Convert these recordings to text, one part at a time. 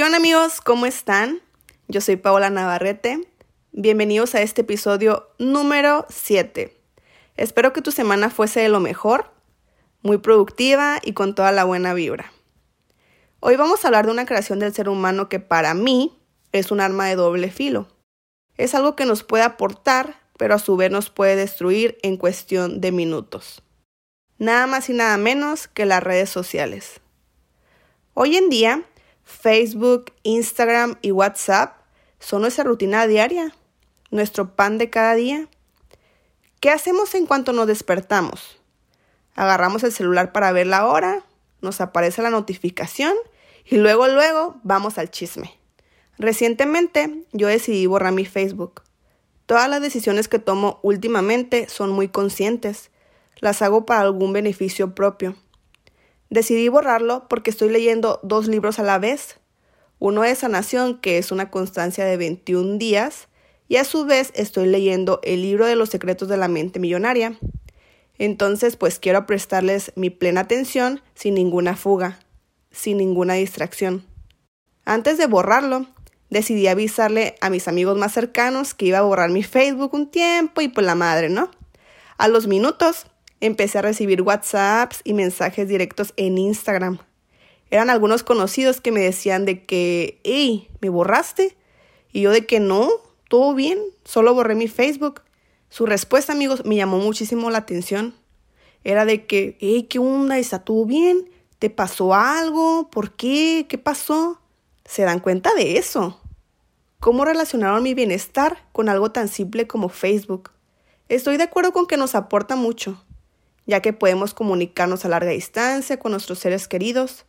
¿Qué amigos? ¿Cómo están? Yo soy Paola Navarrete. Bienvenidos a este episodio número 7. Espero que tu semana fuese de lo mejor, muy productiva y con toda la buena vibra. Hoy vamos a hablar de una creación del ser humano que para mí es un arma de doble filo. Es algo que nos puede aportar, pero a su vez nos puede destruir en cuestión de minutos. Nada más y nada menos que las redes sociales. Hoy en día, Facebook, Instagram y WhatsApp son nuestra rutina diaria, nuestro pan de cada día. ¿Qué hacemos en cuanto nos despertamos? Agarramos el celular para ver la hora, nos aparece la notificación y luego, luego vamos al chisme. Recientemente yo decidí borrar mi Facebook. Todas las decisiones que tomo últimamente son muy conscientes. Las hago para algún beneficio propio. Decidí borrarlo porque estoy leyendo dos libros a la vez. Uno de sanación, que es una constancia de 21 días, y a su vez estoy leyendo el libro de los secretos de la mente millonaria. Entonces, pues quiero prestarles mi plena atención sin ninguna fuga, sin ninguna distracción. Antes de borrarlo, decidí avisarle a mis amigos más cercanos que iba a borrar mi Facebook un tiempo y pues la madre, ¿no? A los minutos empecé a recibir WhatsApps y mensajes directos en Instagram. Eran algunos conocidos que me decían de que, hey, ¿me borraste? Y yo de que no, todo bien, solo borré mi Facebook. Su respuesta, amigos, me llamó muchísimo la atención. Era de que, hey, ¿qué onda? ¿Está todo bien? ¿Te pasó algo? ¿Por qué? ¿Qué pasó? ¿Se dan cuenta de eso? ¿Cómo relacionaron mi bienestar con algo tan simple como Facebook? Estoy de acuerdo con que nos aporta mucho, ya que podemos comunicarnos a larga distancia con nuestros seres queridos.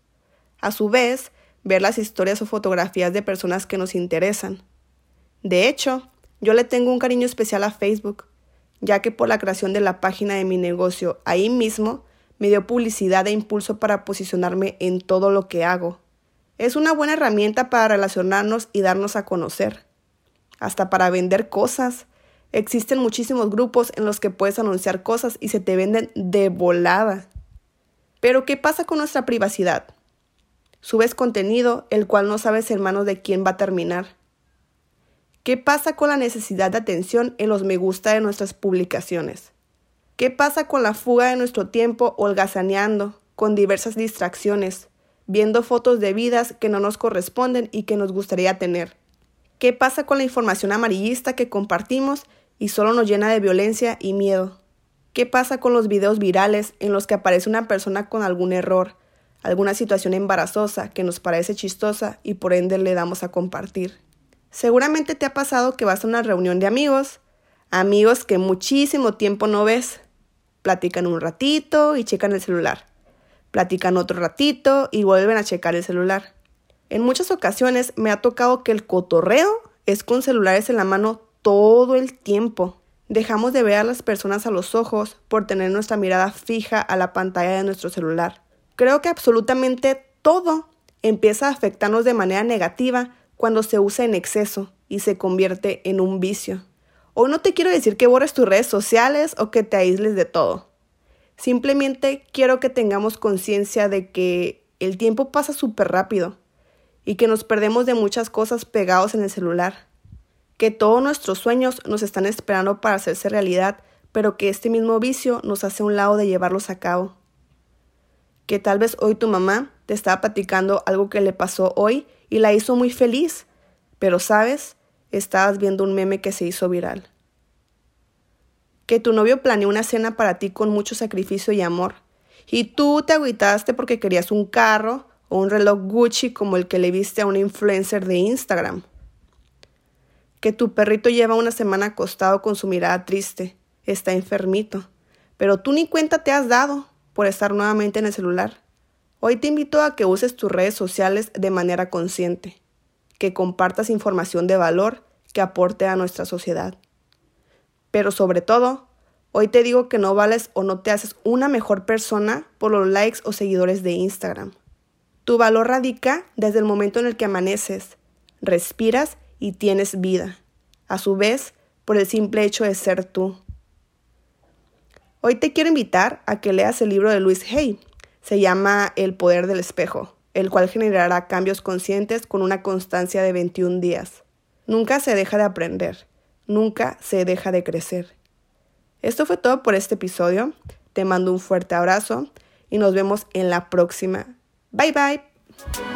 A su vez, ver las historias o fotografías de personas que nos interesan. De hecho, yo le tengo un cariño especial a Facebook, ya que por la creación de la página de mi negocio ahí mismo me dio publicidad e impulso para posicionarme en todo lo que hago. Es una buena herramienta para relacionarnos y darnos a conocer, hasta para vender cosas, Existen muchísimos grupos en los que puedes anunciar cosas y se te venden de volada. Pero ¿qué pasa con nuestra privacidad? Subes contenido el cual no sabes en manos de quién va a terminar. ¿Qué pasa con la necesidad de atención en los me gusta de nuestras publicaciones? ¿Qué pasa con la fuga de nuestro tiempo holgazaneando, con diversas distracciones, viendo fotos de vidas que no nos corresponden y que nos gustaría tener? ¿Qué pasa con la información amarillista que compartimos y solo nos llena de violencia y miedo. ¿Qué pasa con los videos virales en los que aparece una persona con algún error, alguna situación embarazosa que nos parece chistosa y por ende le damos a compartir? Seguramente te ha pasado que vas a una reunión de amigos, amigos que muchísimo tiempo no ves. Platican un ratito y checan el celular. Platican otro ratito y vuelven a checar el celular. En muchas ocasiones me ha tocado que el cotorreo es con celulares en la mano todo el tiempo. Dejamos de ver a las personas a los ojos por tener nuestra mirada fija a la pantalla de nuestro celular. Creo que absolutamente todo empieza a afectarnos de manera negativa cuando se usa en exceso y se convierte en un vicio. Hoy no te quiero decir que borres tus redes sociales o que te aísles de todo. Simplemente quiero que tengamos conciencia de que el tiempo pasa súper rápido y que nos perdemos de muchas cosas pegados en el celular que todos nuestros sueños nos están esperando para hacerse realidad, pero que este mismo vicio nos hace un lado de llevarlos a cabo. Que tal vez hoy tu mamá te estaba platicando algo que le pasó hoy y la hizo muy feliz, pero sabes, estabas viendo un meme que se hizo viral. Que tu novio planeó una cena para ti con mucho sacrificio y amor, y tú te agüitaste porque querías un carro o un reloj Gucci como el que le viste a un influencer de Instagram que tu perrito lleva una semana acostado con su mirada triste, está enfermito, pero tú ni cuenta te has dado por estar nuevamente en el celular. Hoy te invito a que uses tus redes sociales de manera consciente, que compartas información de valor que aporte a nuestra sociedad. Pero sobre todo, hoy te digo que no vales o no te haces una mejor persona por los likes o seguidores de Instagram. Tu valor radica desde el momento en el que amaneces, respiras y tienes vida, a su vez por el simple hecho de ser tú. Hoy te quiero invitar a que leas el libro de Luis Hay. Se llama El poder del espejo. el cual generará cambios conscientes con una constancia de 21 días. Nunca se deja de aprender, nunca se deja de crecer. Esto fue todo por este episodio. Te mando un fuerte abrazo y nos vemos en la próxima. Bye bye.